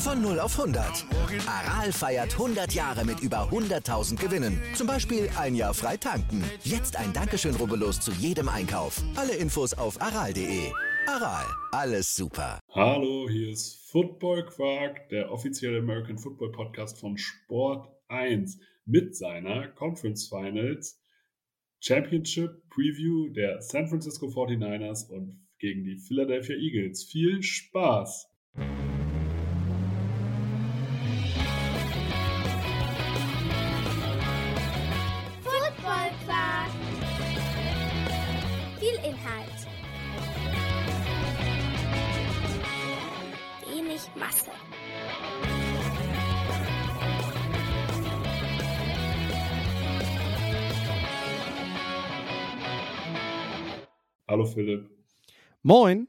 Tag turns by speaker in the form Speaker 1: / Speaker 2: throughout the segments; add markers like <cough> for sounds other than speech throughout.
Speaker 1: Von 0 auf 100. Aral feiert 100 Jahre mit über 100.000 Gewinnen. Zum Beispiel ein Jahr frei tanken. Jetzt ein Dankeschön, rubbellos zu jedem Einkauf. Alle Infos auf aral.de. Aral, alles super.
Speaker 2: Hallo, hier ist Football Quark, der offizielle American Football Podcast von Sport 1 mit seiner Conference Finals Championship Preview der San Francisco 49ers und gegen die Philadelphia Eagles. Viel Spaß!
Speaker 3: Wenig Masse.
Speaker 2: Hallo Philipp.
Speaker 4: Moin.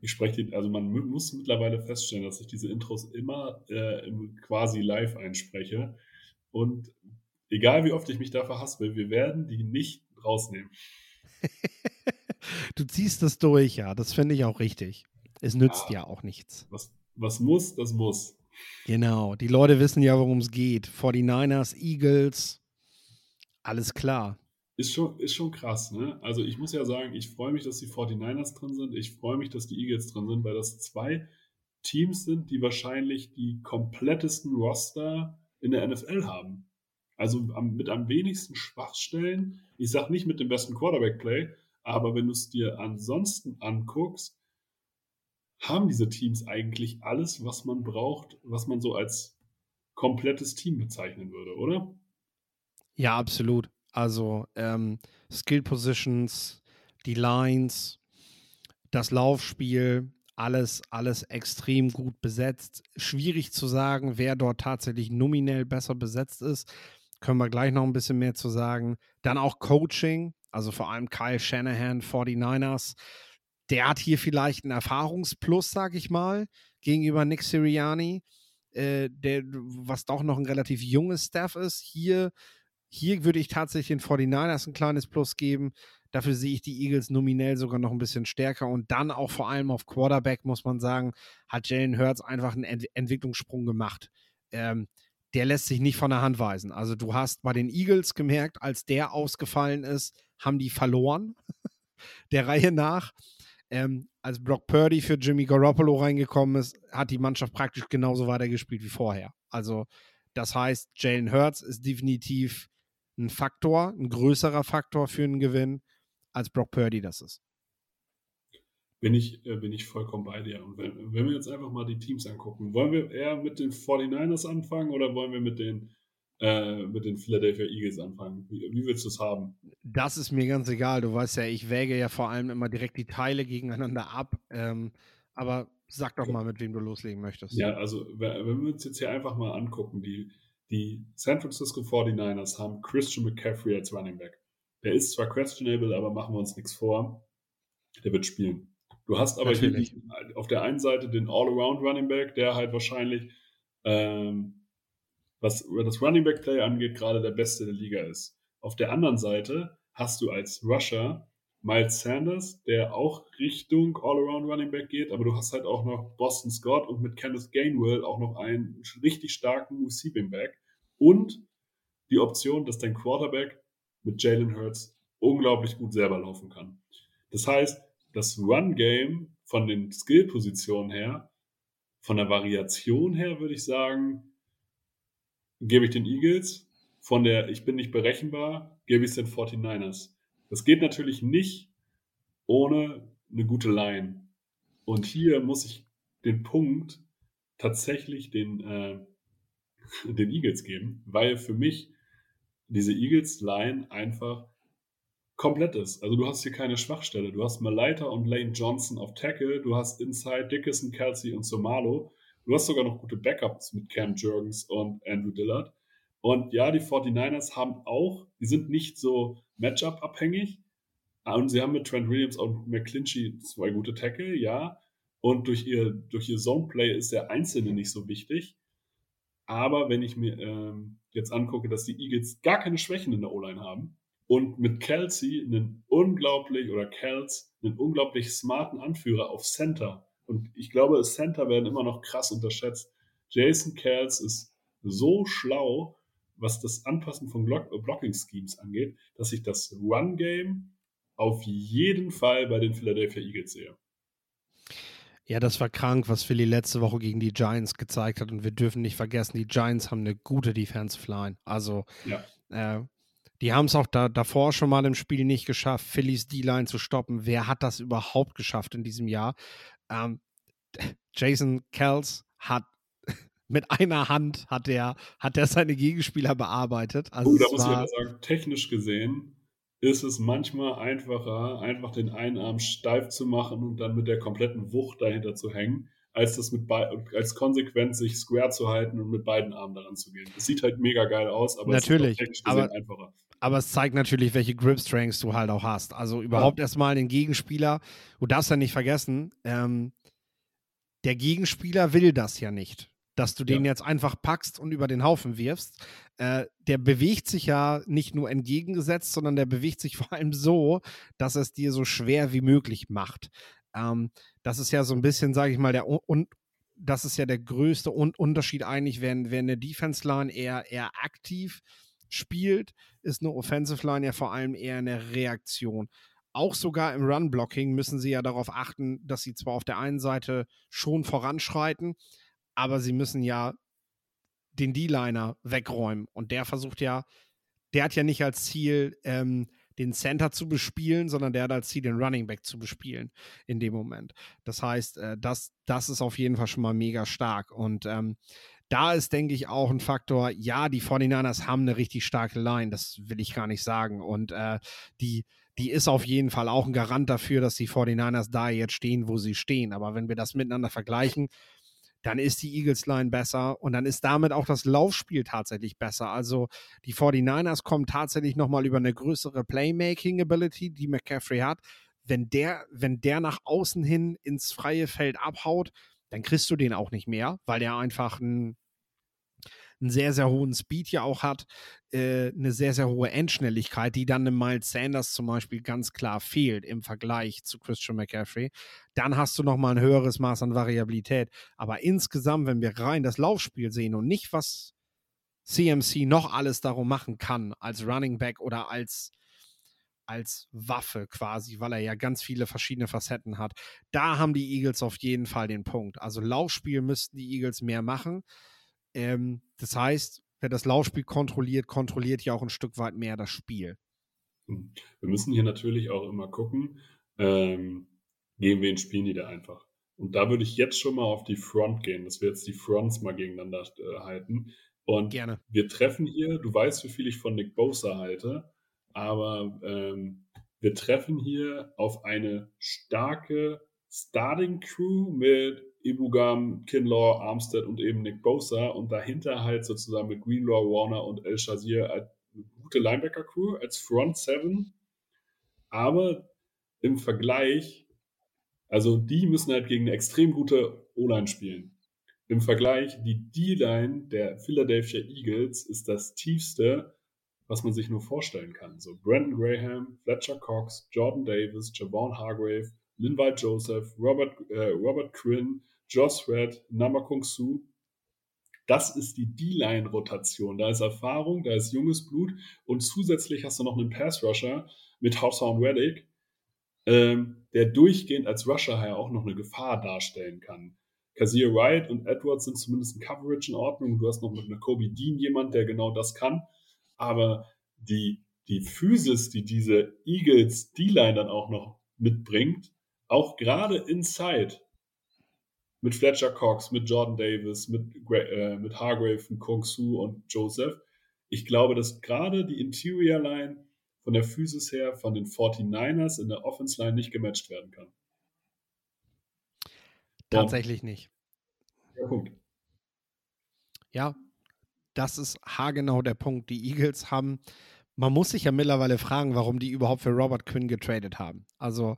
Speaker 2: Ich spreche, die- also man mu- muss mittlerweile feststellen, dass ich diese Intros immer äh, quasi live einspreche. Und egal wie oft ich mich da verhaspel, wir werden die nicht rausnehmen. <laughs>
Speaker 4: Du ziehst das durch, ja. Das finde ich auch richtig. Es nützt
Speaker 2: Ah.
Speaker 4: ja auch nichts.
Speaker 2: Was, was muss, das muss.
Speaker 4: Genau. Die Leute wissen ja, worum es geht. 49ers, Eagles. Alles klar.
Speaker 2: Ist schon, ist schon krass, ne? Also ich muss ja sagen, ich freue mich, dass die 49ers drin sind. Ich freue mich, dass die Eagles drin sind, weil das zwei Teams sind, die wahrscheinlich die komplettesten Roster in der NFL haben. Also am, mit am wenigsten Schwachstellen. Ich sage nicht mit dem besten Quarterback-Play, aber wenn du es dir ansonsten anguckst, haben diese Teams eigentlich alles, was man braucht, was man so als komplettes Team bezeichnen würde, oder?
Speaker 4: Ja, absolut. Also ähm, Skill Positions, die Lines, das Laufspiel, alles, alles extrem gut besetzt. Schwierig zu sagen, wer dort tatsächlich nominell besser besetzt ist. Können wir gleich noch ein bisschen mehr zu sagen. Dann auch Coaching, also vor allem Kyle Shanahan, 49ers. Der hat hier vielleicht einen Erfahrungsplus, sag ich mal, gegenüber Nick Sirianni, äh, der, was doch noch ein relativ junges Staff ist. Hier hier würde ich tatsächlich den 49ers ein kleines Plus geben. Dafür sehe ich die Eagles nominell sogar noch ein bisschen stärker. Und dann auch vor allem auf Quarterback, muss man sagen, hat Jalen Hurts einfach einen Ent Entwicklungssprung gemacht. Ähm, der lässt sich nicht von der Hand weisen. Also du hast bei den Eagles gemerkt, als der ausgefallen ist, haben die verloren. <laughs> der Reihe nach. Ähm, als Brock Purdy für Jimmy Garoppolo reingekommen ist, hat die Mannschaft praktisch genauso weitergespielt wie vorher. Also das heißt, Jalen Hurts ist definitiv ein Faktor, ein größerer Faktor für einen Gewinn, als Brock Purdy das ist.
Speaker 2: Bin ich, äh, bin ich vollkommen bei dir. Und wenn, wenn wir jetzt einfach mal die Teams angucken, wollen wir eher mit den 49ers anfangen oder wollen wir mit den, äh, mit den Philadelphia Eagles anfangen? Wie, wie willst du es haben?
Speaker 4: Das ist mir ganz egal. Du weißt ja, ich wäge ja vor allem immer direkt die Teile gegeneinander ab. Ähm, aber sag doch mal, mit wem du loslegen möchtest.
Speaker 2: Ja, also wenn wir uns jetzt hier einfach mal angucken, die, die San Francisco 49ers haben Christian McCaffrey als Running Back. Der ist zwar questionable, aber machen wir uns nichts vor. Der wird spielen. Du hast aber hier
Speaker 4: Natürlich.
Speaker 2: auf der einen Seite den All-Around Running Back, der halt wahrscheinlich, ähm, was das Running Back Play angeht, gerade der beste der Liga ist. Auf der anderen Seite hast du als Rusher Miles Sanders, der auch Richtung All-Around Running Back geht, aber du hast halt auch noch Boston Scott und mit Kenneth Gainwell auch noch einen richtig starken Receiving Back und die Option, dass dein Quarterback mit Jalen Hurts unglaublich gut selber laufen kann. Das heißt, das Run-Game von den Skill-Positionen her, von der Variation her, würde ich sagen, gebe ich den Eagles. Von der Ich bin nicht berechenbar, gebe ich es den 49ers. Das geht natürlich nicht ohne eine gute Line. Und hier muss ich den Punkt tatsächlich den, äh, <laughs> den Eagles geben, weil für mich diese Eagles-Line einfach komplett ist. Also du hast hier keine Schwachstelle. Du hast Malaita und Lane Johnson auf Tackle, du hast Inside Dickerson, Kelsey und Somalo Du hast sogar noch gute Backups mit Cam Jurgens und Andrew Dillard. Und ja, die 49ers haben auch, die sind nicht so Matchup-abhängig. Und sie haben mit Trent Williams und McClinchy zwei gute Tackle, ja. Und durch ihr, durch ihr Zone-Play ist der Einzelne nicht so wichtig. Aber wenn ich mir ähm, jetzt angucke, dass die Eagles gar keine Schwächen in der O-Line haben und mit Kelsey einen unglaublich, oder Kels, einen unglaublich smarten Anführer auf Center. Und ich glaube, Center werden immer noch krass unterschätzt. Jason Kels ist so schlau, was das Anpassen von Blocking-Schemes angeht, dass ich das Run-Game auf jeden Fall bei den Philadelphia Eagles sehe.
Speaker 4: Ja, das war krank, was Philly letzte Woche gegen die Giants gezeigt hat. Und wir dürfen nicht vergessen, die Giants haben eine gute Defensive Line. Also, ja. äh, die haben es auch da, davor schon mal im Spiel nicht geschafft, Phillies D-Line zu stoppen. Wer hat das überhaupt geschafft in diesem Jahr? Ähm, Jason Kells hat <laughs> mit einer Hand hat er, hat er seine Gegenspieler bearbeitet.
Speaker 2: Also oh, da muss ich aber sagen, technisch gesehen ist es manchmal einfacher, einfach den einen Arm steif zu machen und dann mit der kompletten Wucht dahinter zu hängen, als das mit als konsequent sich square zu halten und mit beiden Armen daran zu gehen. Das sieht halt mega geil aus, aber
Speaker 4: natürlich,
Speaker 2: es ist
Speaker 4: aber, einfacher. Aber es zeigt natürlich, welche Grip Strengths du halt auch hast. Also überhaupt ja. erstmal den Gegenspieler, du darfst ja nicht vergessen, ähm, der Gegenspieler will das ja nicht dass du den ja. jetzt einfach packst und über den Haufen wirfst. Äh, der bewegt sich ja nicht nur entgegengesetzt, sondern der bewegt sich <laughs> vor allem so, dass es dir so schwer wie möglich macht. Ähm, das ist ja so ein bisschen, sage ich mal, der und das ist ja der größte un Unterschied eigentlich, wenn, wenn eine Defense Line eher, eher aktiv spielt, ist eine Offensive Line ja vor allem eher eine Reaktion. Auch sogar im Run-Blocking müssen sie ja darauf achten, dass sie zwar auf der einen Seite schon voranschreiten, aber sie müssen ja den D-Liner wegräumen. Und der versucht ja, der hat ja nicht als Ziel, ähm, den Center zu bespielen, sondern der hat als Ziel, den Running Back zu bespielen in dem Moment. Das heißt, äh, das, das ist auf jeden Fall schon mal mega stark. Und ähm, da ist, denke ich, auch ein Faktor, ja, die 49ers haben eine richtig starke Line, das will ich gar nicht sagen. Und äh, die, die ist auf jeden Fall auch ein Garant dafür, dass die 49ers da jetzt stehen, wo sie stehen. Aber wenn wir das miteinander vergleichen, dann ist die Eagles Line besser und dann ist damit auch das Laufspiel tatsächlich besser. Also die 49ers kommen tatsächlich nochmal über eine größere Playmaking Ability, die McCaffrey hat. Wenn der, wenn der nach außen hin ins freie Feld abhaut, dann kriegst du den auch nicht mehr, weil der einfach ein einen sehr, sehr hohen Speed ja auch hat, äh, eine sehr, sehr hohe Endschnelligkeit, die dann im Miles Sanders zum Beispiel ganz klar fehlt im Vergleich zu Christian McCaffrey. Dann hast du nochmal ein höheres Maß an Variabilität. Aber insgesamt, wenn wir rein das Laufspiel sehen und nicht, was CMC noch alles darum machen kann, als Running Back oder als als Waffe quasi, weil er ja ganz viele verschiedene Facetten hat. Da haben die Eagles auf jeden Fall den Punkt. Also Laufspiel müssten die Eagles mehr machen. Ähm, das heißt, wer das Laufspiel kontrolliert, kontrolliert ja auch ein Stück weit mehr das Spiel.
Speaker 2: Hm. Wir müssen hier natürlich auch immer gucken, ähm, gehen wir ins Spiel nieder einfach. Und da würde ich jetzt schon mal auf die Front gehen, dass wir jetzt die Fronts mal gegeneinander äh, halten. Und
Speaker 4: Gerne.
Speaker 2: wir treffen hier, du weißt, wie viel ich von Nick Bosa halte, aber ähm, wir treffen hier auf eine starke Starting Crew mit Ibugam, Kinlaw, Armstead und eben Nick Bosa und dahinter halt sozusagen mit Greenlaw, Warner und El Shazir eine gute Linebacker-Crew als Front Seven. Aber im Vergleich, also die müssen halt gegen eine extrem gute O-Line spielen. Im Vergleich, die D-Line der Philadelphia Eagles ist das tiefste, was man sich nur vorstellen kann. So Brandon Graham, Fletcher Cox, Jordan Davis, Javon Hargrave, Linval Joseph, Robert, äh, Robert Quinn, Josh Red, Namakung Su. Das ist die D-Line-Rotation. Da ist Erfahrung, da ist junges Blut und zusätzlich hast du noch einen Pass-Rusher mit Hassan Reddick, ähm, der durchgehend als Rusher ja auch noch eine Gefahr darstellen kann. Kazir Wright und Edwards sind zumindest in Coverage in Ordnung. Du hast noch mit einer Kobe Dean jemand, der genau das kann. Aber die, die Physis, die diese Eagles D-Line dann auch noch mitbringt, auch gerade inside, mit Fletcher Cox, mit Jordan Davis, mit, äh, mit Hargrave, mit Kong Su und Joseph. Ich glaube, dass gerade die Interior Line von der Physis her von den 49ers in der Offense Line nicht gematcht werden kann.
Speaker 4: Tatsächlich und, nicht.
Speaker 2: der Punkt.
Speaker 4: Ja, das ist haargenau der Punkt. Die Eagles haben, man muss sich ja mittlerweile fragen, warum die überhaupt für Robert Quinn getradet haben. Also,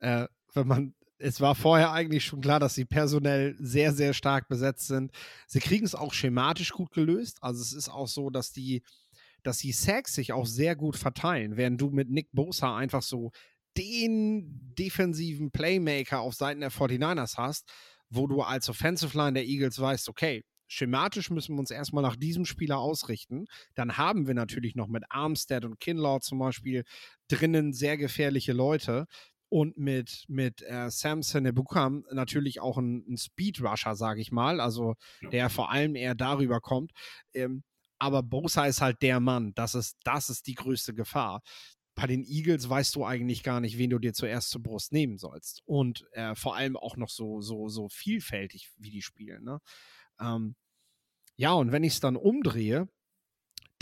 Speaker 4: äh, wenn man, es war vorher eigentlich schon klar, dass sie personell sehr, sehr stark besetzt sind. Sie kriegen es auch schematisch gut gelöst. Also es ist auch so, dass die, dass die Sacks sich auch sehr gut verteilen, während du mit Nick Bosa einfach so den defensiven Playmaker auf Seiten der 49ers hast, wo du als Offensive Line der Eagles weißt, okay, schematisch müssen wir uns erstmal nach diesem Spieler ausrichten. Dann haben wir natürlich noch mit Armstead und Kinlaw zum Beispiel drinnen sehr gefährliche Leute. Und mit, mit äh, Samson Ebukam natürlich auch ein, ein Speed-Rusher, sage ich mal, also der vor allem eher darüber kommt. Ähm, aber Bosa ist halt der Mann. Das ist, das ist die größte Gefahr bei den Eagles weißt du eigentlich gar nicht, wen du dir zuerst zur Brust nehmen sollst. Und äh, vor allem auch noch so, so, so vielfältig, wie die spielen. Ne? Ähm, ja, und wenn ich es dann umdrehe,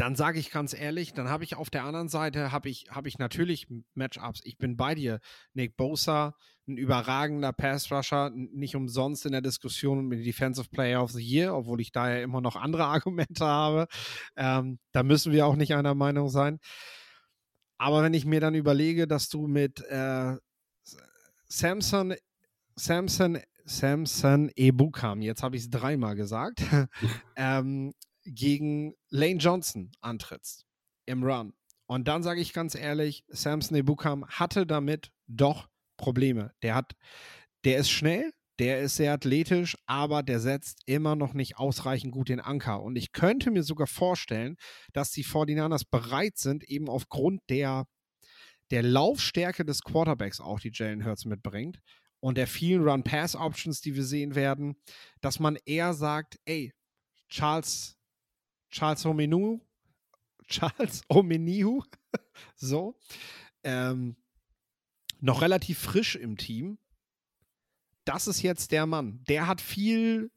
Speaker 4: dann sage ich ganz ehrlich, dann habe ich auf der anderen Seite habe ich, hab ich natürlich Matchups. Ich bin bei dir. Nick Bosa, ein überragender Pass-Rusher, nicht umsonst in der Diskussion mit Defensive Player of the Year, obwohl ich da ja immer noch andere <laughs> Argumente habe. Ähm, da müssen wir auch nicht einer Meinung sein. Aber wenn ich mir dann überlege, dass du mit äh, Samson, Samson, Samson Ebukam, jetzt habe ich es dreimal gesagt, <laughs> ähm, gegen Lane Johnson antrittst im Run. Und dann sage ich ganz ehrlich, Samson Ebukam hatte damit doch Probleme. Der hat, der ist schnell, der ist sehr athletisch, aber der setzt immer noch nicht ausreichend gut den Anker. Und ich könnte mir sogar vorstellen, dass die 49ers bereit sind, eben aufgrund der, der Laufstärke des Quarterbacks auch, die Jalen Hurts mitbringt, und der vielen Run-Pass-Options, die wir sehen werden, dass man eher sagt, ey, Charles, Charles Omenu, Charles Omeniu, <laughs> so, ähm, noch relativ frisch im Team, das ist jetzt der Mann. Der hat viel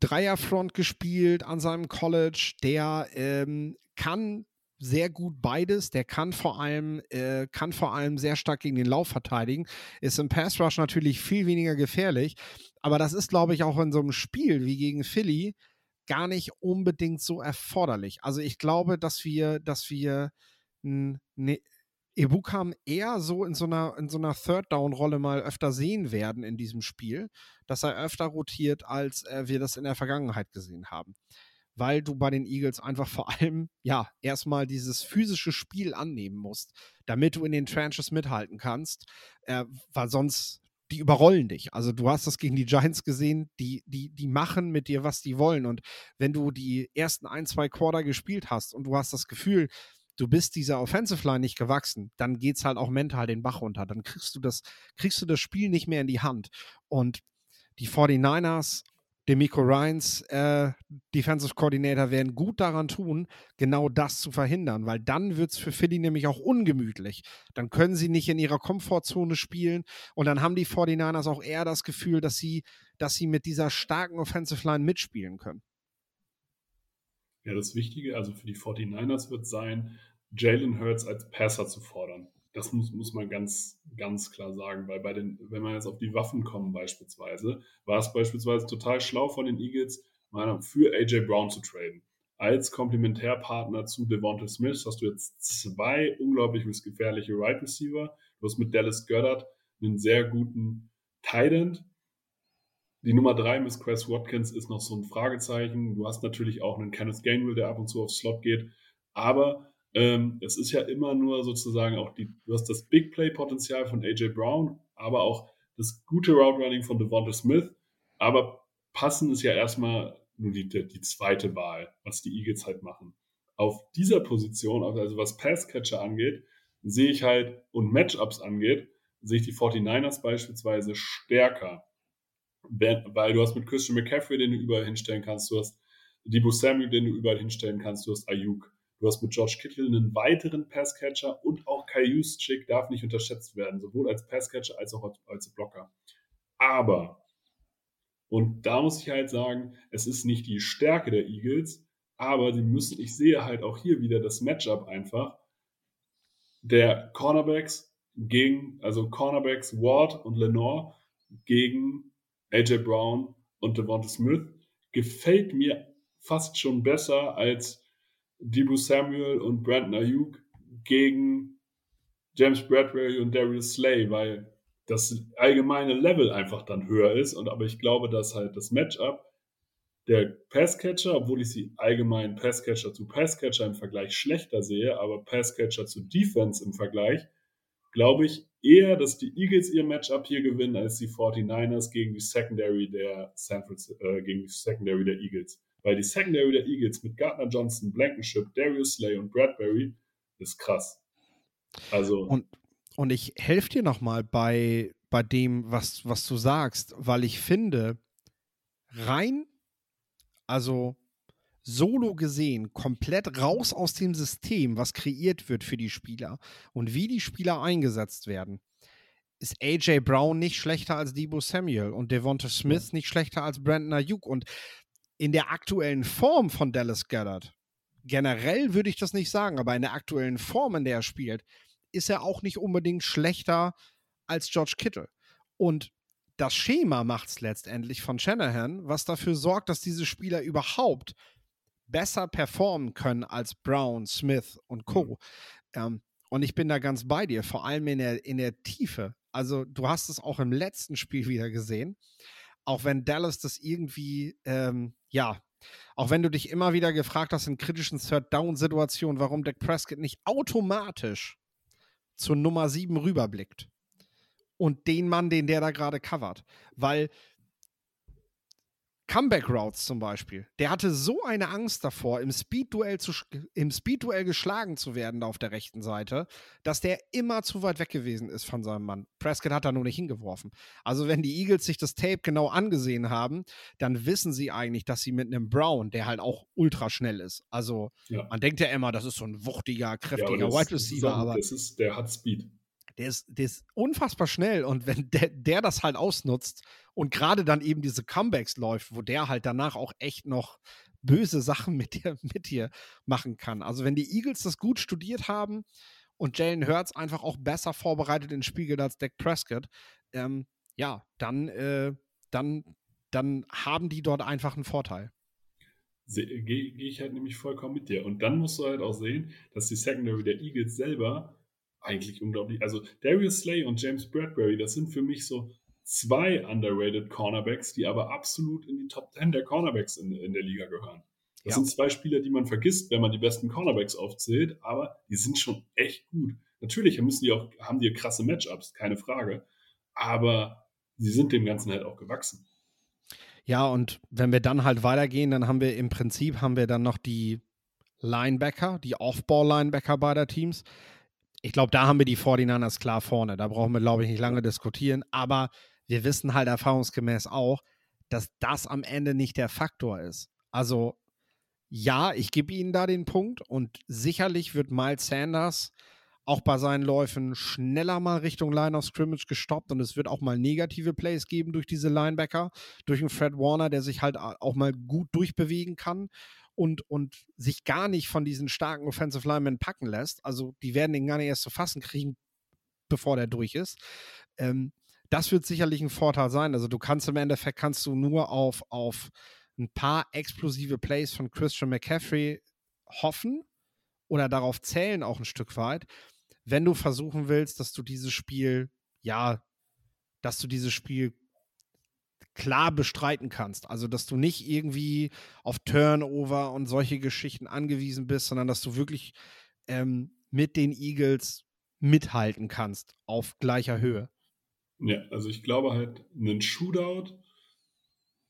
Speaker 4: Dreierfront gespielt an seinem College. Der ähm, kann sehr gut beides. Der kann vor allem, äh, kann vor allem sehr stark gegen den Lauf verteidigen. Ist im Pass Rush natürlich viel weniger gefährlich. Aber das ist, glaube ich, auch in so einem Spiel wie gegen Philly gar nicht unbedingt so erforderlich. Also ich glaube, dass wir, dass wir ne, Ebukam eher so in so einer, in so einer Third-Down-Rolle mal öfter sehen werden in diesem Spiel, dass er öfter rotiert, als äh, wir das in der Vergangenheit gesehen haben. Weil du bei den Eagles einfach vor allem, ja, erstmal dieses physische Spiel annehmen musst, damit du in den Trenches mithalten kannst, äh, weil sonst die überrollen dich. Also du hast das gegen die Giants gesehen, die, die, die machen mit dir, was die wollen. Und wenn du die ersten ein, zwei Quarter gespielt hast und du hast das Gefühl, du bist dieser Offensive Line nicht gewachsen, dann geht es halt auch mental den Bach runter. Dann kriegst du das, kriegst du das Spiel nicht mehr in die Hand. Und die 49ers, Demico Ryans äh, Defensive Coordinator werden gut daran tun, genau das zu verhindern, weil dann wird es für Philly nämlich auch ungemütlich. Dann können sie nicht in ihrer Komfortzone spielen und dann haben die 49ers auch eher das Gefühl, dass sie, dass sie mit dieser starken Offensive Line mitspielen können.
Speaker 2: Ja, das Wichtige, also für die 49ers wird sein, Jalen Hurts als Passer zu fordern. Das muss, muss man ganz, ganz klar sagen, weil bei den, wenn man jetzt auf die Waffen kommen beispielsweise, war es beispielsweise total schlau von den Eagles, für AJ Brown zu traden. Als Komplementärpartner zu Devonta Smith hast du jetzt zwei unglaublich gefährliche Right Receiver. Du hast mit Dallas Goddard einen sehr guten Tight End. Die Nummer drei, Miss Chris Watkins, ist noch so ein Fragezeichen. Du hast natürlich auch einen Kenneth Gainwell, der ab und zu aufs Slot geht. Aber ähm, es ist ja immer nur sozusagen auch die, du hast das Big Play-Potenzial von AJ Brown, aber auch das gute Route Running von Devonta Smith. Aber passen ist ja erstmal nur die, die zweite Wahl, was die Eagles halt machen. Auf dieser Position, also was Passcatcher angeht, sehe ich halt und Matchups angeht, sehe ich die 49ers beispielsweise stärker. Weil du hast mit Christian McCaffrey, den du überall hinstellen kannst, du hast Debo Samuel, den du überall hinstellen kannst, du hast Ayuk. Du hast mit George Kittle einen weiteren Passcatcher und auch Kai Juszczyk darf nicht unterschätzt werden, sowohl als Passcatcher als auch als Blocker. Aber, und da muss ich halt sagen, es ist nicht die Stärke der Eagles, aber sie müssen, ich sehe halt auch hier wieder das Matchup einfach der Cornerbacks gegen, also Cornerbacks Ward und Lenore gegen AJ Brown und Devonta Smith gefällt mir fast schon besser als Debo Samuel und Brandon Ayuk gegen James Bradbury und Darius Slay, weil das allgemeine Level einfach dann höher ist. Und aber ich glaube, dass halt das Matchup der Passcatcher, obwohl ich sie allgemein Passcatcher zu Passcatcher im Vergleich schlechter sehe, aber Passcatcher zu Defense im Vergleich, glaube ich eher, dass die Eagles ihr Matchup hier gewinnen als die 49ers gegen die Secondary der San äh, gegen die Secondary der Eagles. Weil die Secondary der Eagles mit Gardner Johnson, Blankenship, Darius Slay und Bradbury ist krass. Also.
Speaker 4: Und, und ich helfe dir nochmal bei, bei dem, was, was du sagst, weil ich finde, rein, also solo gesehen, komplett raus aus dem System, was kreiert wird für die Spieler und wie die Spieler eingesetzt werden, ist AJ Brown nicht schlechter als Debo Samuel und Devonta Smith nicht schlechter als Brandon Ayuk. Und in der aktuellen Form von Dallas Gallard, generell würde ich das nicht sagen, aber in der aktuellen Form, in der er spielt, ist er auch nicht unbedingt schlechter als George Kittle. Und das Schema macht es letztendlich von Shanahan, was dafür sorgt, dass diese Spieler überhaupt besser performen können als Brown, Smith und Co. Mhm. Ähm, und ich bin da ganz bei dir, vor allem in der, in der Tiefe. Also, du hast es auch im letzten Spiel wieder gesehen. Auch wenn Dallas das irgendwie, ähm, ja, auch wenn du dich immer wieder gefragt hast in kritischen Third-Down-Situationen, warum Dak Prescott nicht automatisch zur Nummer 7 rüberblickt und den Mann, den der da gerade covert. Weil Comeback Routes zum Beispiel, der hatte so eine Angst davor, im Speed-Duell Speed geschlagen zu werden da auf der rechten Seite, dass der immer zu weit weg gewesen ist von seinem Mann. Prescott hat da nur nicht hingeworfen. Also wenn die Eagles sich das Tape genau angesehen haben, dann wissen sie eigentlich, dass sie mit einem Brown, der halt auch ultra schnell ist. Also ja. man denkt ja immer, das ist so ein wuchtiger, kräftiger ja, Wide Receiver, aber
Speaker 2: das ist, der hat Speed
Speaker 4: der ist, der ist unfassbar schnell und wenn der, der das halt ausnutzt und gerade dann eben diese Comebacks läuft, wo der halt danach auch echt noch böse Sachen <laughs> mit dir, mit dir machen kann. Also wenn die Eagles das gut studiert haben und Jalen Hurts einfach auch besser vorbereitet ins Spiel geht als Dak Prescott, ähm, ja, dann, äh, dann, dann haben die dort einfach einen Vorteil.
Speaker 2: Gehe geh ich halt nämlich vollkommen mit dir. Und dann musst du halt auch sehen, dass die Secondary der Eagles selber eigentlich unglaublich. Also Darius Slay und James Bradbury, das sind für mich so zwei underrated Cornerbacks, die aber absolut in die Top 10 der Cornerbacks in, in der Liga gehören. Das ja. sind zwei Spieler, die man vergisst, wenn man die besten Cornerbacks aufzählt, aber die sind schon echt gut. Natürlich müssen die auch, haben die krasse Matchups, keine Frage, aber sie sind dem Ganzen halt auch gewachsen.
Speaker 4: Ja, und wenn wir dann halt weitergehen, dann haben wir im Prinzip haben wir dann noch die Linebacker, die Off-Ball-Linebacker beider Teams ich glaube, da haben wir die 49ers klar vorne. Da brauchen wir, glaube ich, nicht lange diskutieren. Aber wir wissen halt erfahrungsgemäß auch, dass das am Ende nicht der Faktor ist. Also, ja, ich gebe Ihnen da den Punkt und sicherlich wird Miles Sanders auch bei seinen Läufen schneller mal Richtung Line of Scrimmage gestoppt und es wird auch mal negative Plays geben durch diese Linebacker, durch einen Fred Warner, der sich halt auch mal gut durchbewegen kann und, und sich gar nicht von diesen starken Offensive Linemen packen lässt. Also die werden den gar nicht erst zu fassen kriegen, bevor der durch ist. Ähm, das wird sicherlich ein Vorteil sein. Also du kannst im Endeffekt kannst du nur auf, auf ein paar explosive Plays von Christian McCaffrey hoffen oder darauf zählen auch ein Stück weit, wenn du versuchen willst, dass du dieses Spiel, ja, dass du dieses Spiel klar bestreiten kannst. Also, dass du nicht irgendwie auf Turnover und solche Geschichten angewiesen bist, sondern dass du wirklich ähm, mit den Eagles mithalten kannst auf gleicher Höhe.
Speaker 2: Ja, also ich glaube halt, einen Shootout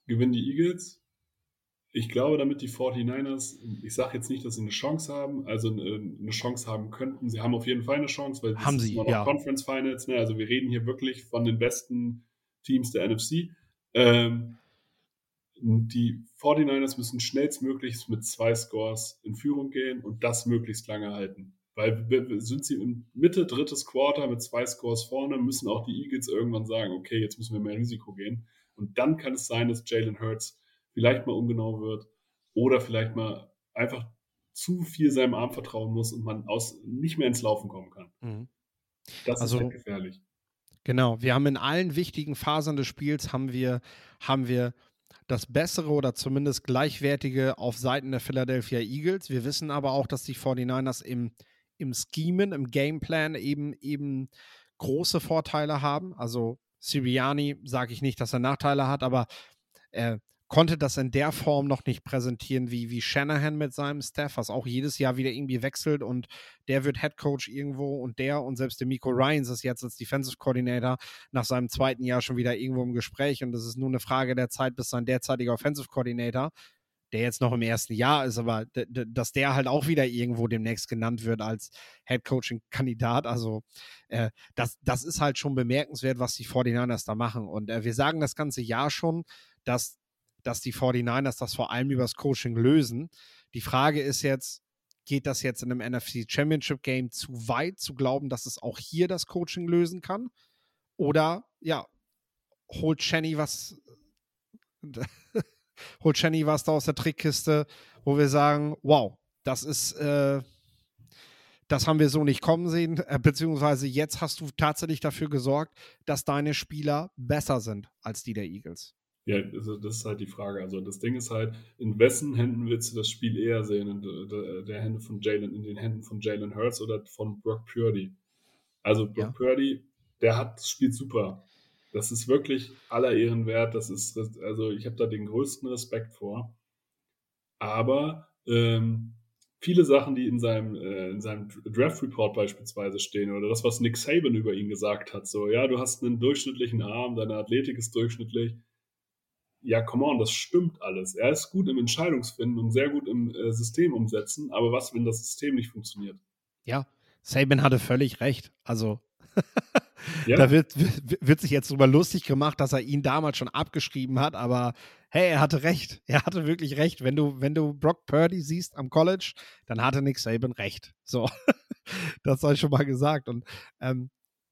Speaker 2: gewinnen die Eagles. Ich glaube, damit die 49ers, ich sage jetzt nicht, dass sie eine Chance haben, also eine Chance haben könnten. Sie haben auf jeden Fall eine Chance, weil
Speaker 4: haben sie, ja.
Speaker 2: Conference Finals. Ne? Also wir reden hier wirklich von den besten Teams der NFC. Ähm, die 49ers müssen schnellstmöglich mit zwei Scores in Führung gehen und das möglichst lange halten. Weil sind sie in Mitte drittes Quarter mit zwei Scores vorne, müssen auch die Eagles irgendwann sagen, okay, jetzt müssen wir mehr Risiko gehen. Und dann kann es sein, dass Jalen Hurts vielleicht mal ungenau wird oder vielleicht mal einfach zu viel seinem Arm vertrauen muss und man aus, nicht mehr ins Laufen kommen kann. Mhm. Das also, ist halt gefährlich.
Speaker 4: Genau, wir haben in allen wichtigen Phasen des Spiels haben wir, haben wir das bessere oder zumindest gleichwertige auf Seiten der Philadelphia Eagles. Wir wissen aber auch, dass die 49ers im, im Schemen, im Gameplan eben, eben große Vorteile haben. Also Siriani sage ich nicht, dass er Nachteile hat, aber äh, konnte das in der Form noch nicht präsentieren wie, wie Shanahan mit seinem Staff, was auch jedes Jahr wieder irgendwie wechselt und der wird Head Coach irgendwo und der und selbst der Miko Ryans ist jetzt als Defensive Coordinator nach seinem zweiten Jahr schon wieder irgendwo im Gespräch und es ist nur eine Frage der Zeit, bis sein derzeitiger Offensive Coordinator, der jetzt noch im ersten Jahr ist, aber dass der halt auch wieder irgendwo demnächst genannt wird als Head Coaching Kandidat. Also äh, das, das ist halt schon bemerkenswert, was die 49ers da machen. Und äh, wir sagen das ganze Jahr schon, dass dass die 49ers das vor allem übers Coaching lösen. Die Frage ist jetzt, geht das jetzt in einem NFC Championship Game zu weit, zu glauben, dass es auch hier das Coaching lösen kann? Oder ja, holt Chenny was, <laughs> holt Chenny was da aus der Trickkiste, wo wir sagen, wow, das ist, äh, das haben wir so nicht kommen sehen, äh, beziehungsweise jetzt hast du tatsächlich dafür gesorgt, dass deine Spieler besser sind als die der Eagles.
Speaker 2: Ja, also das ist halt die Frage. Also das Ding ist halt, in wessen Händen willst du das Spiel eher sehen? In der, der Hände von Jalen, in den Händen von Jalen Hurts oder von Brock Purdy? Also Brock ja. Purdy, der hat das Spiel super. Das ist wirklich aller Ehren wert. Das ist, also ich habe da den größten Respekt vor. Aber ähm, viele Sachen, die in seinem, äh, in seinem Draft Report beispielsweise stehen oder das, was Nick Saban über ihn gesagt hat, so, ja, du hast einen durchschnittlichen Arm, deine Athletik ist durchschnittlich ja, come on, das stimmt alles. Er ist gut im Entscheidungsfinden und sehr gut im äh, System umsetzen, aber was, wenn das System nicht funktioniert?
Speaker 4: Ja, Saban hatte völlig recht. Also, <laughs> ja. da wird, wird sich jetzt drüber lustig gemacht, dass er ihn damals schon abgeschrieben hat, aber hey, er hatte recht. <laughs> Er hatte wirklich recht. Wenn du, wenn du Brock Purdy siehst am College, dann hatte Nick Saban recht. So, <laughs> das sei schon mal gesagt. Und ähm,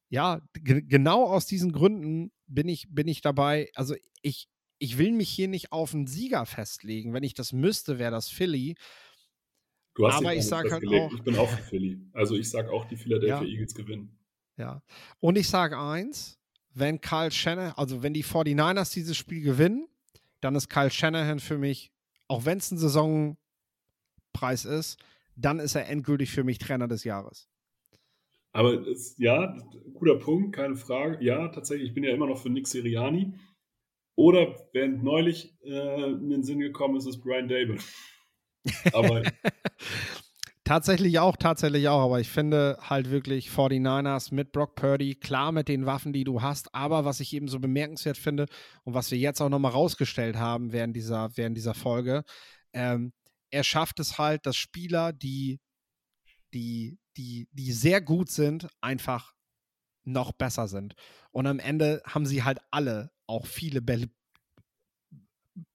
Speaker 4: ja, genau aus diesen Gründen bin ich, bin ich dabei. Also ich, ich will mich hier nicht auf einen Sieger festlegen. Wenn ich das müsste, wäre das Philly.
Speaker 2: Du hast Aber ich sage halt auch. Ich bin auch für Philly. Also ich sage auch, die Philadelphia ja. Eagles gewinnen.
Speaker 4: Ja. Und ich sage eins: Wenn Kyle Shanahan, also wenn die 49ers dieses Spiel gewinnen, dann ist Kyle Shanahan für mich, auch wenn es ein Saisonpreis ist, dann ist er endgültig für mich Trainer des Jahres.
Speaker 2: Aber es, ja, guter Punkt, keine Frage. Ja, tatsächlich, ich bin ja immer noch für Nick Siriani. Oder während neulich äh, in den Sinn gekommen ist, ist Brian Dable. <laughs>
Speaker 4: Aber tatsächlich auch, tatsächlich auch. Aber ich finde halt wirklich 49ers mit Brock Purdy, klar mit den Waffen, die du hast. Aber was ich eben so bemerkenswert finde und was wir jetzt auch nochmal rausgestellt haben während dieser, während dieser Folge, ähm, er schafft es halt, dass Spieler, die, die, die, die sehr gut sind, einfach noch besser sind. Und am Ende haben sie halt alle auch viele Bälle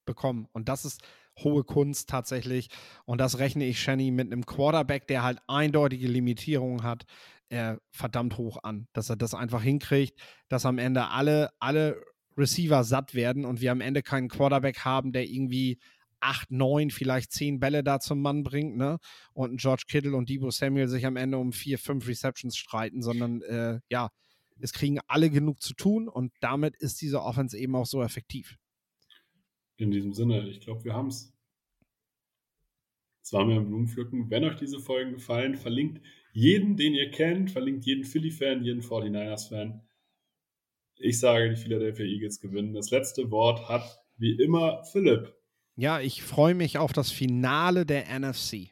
Speaker 4: bekommen. Und das ist hohe Kunst tatsächlich. Und das rechne ich Shenny mit einem Quarterback, der halt eindeutige Limitierungen hat, äh, verdammt hoch an. Dass er das einfach hinkriegt, dass am Ende alle, alle Receiver satt werden und wir am Ende keinen Quarterback haben, der irgendwie acht, neun, vielleicht zehn Bälle da zum Mann bringt, ne? Und George Kittle und Debo Samuel sich am Ende um vier, fünf Receptions streiten, sondern äh, ja, es kriegen alle genug zu tun und damit ist diese Offense eben auch so effektiv.
Speaker 2: In diesem Sinne, ich glaube, wir haben es. Es war mir ein Blumenpflücken. Wenn euch diese Folgen gefallen, verlinkt jeden, den ihr kennt, verlinkt jeden Philly-Fan, jeden 49ers-Fan. Ich sage, die Philadelphia Eagles gewinnen. Das letzte Wort hat wie immer Philipp.
Speaker 4: Ja, ich freue mich auf das Finale der NFC.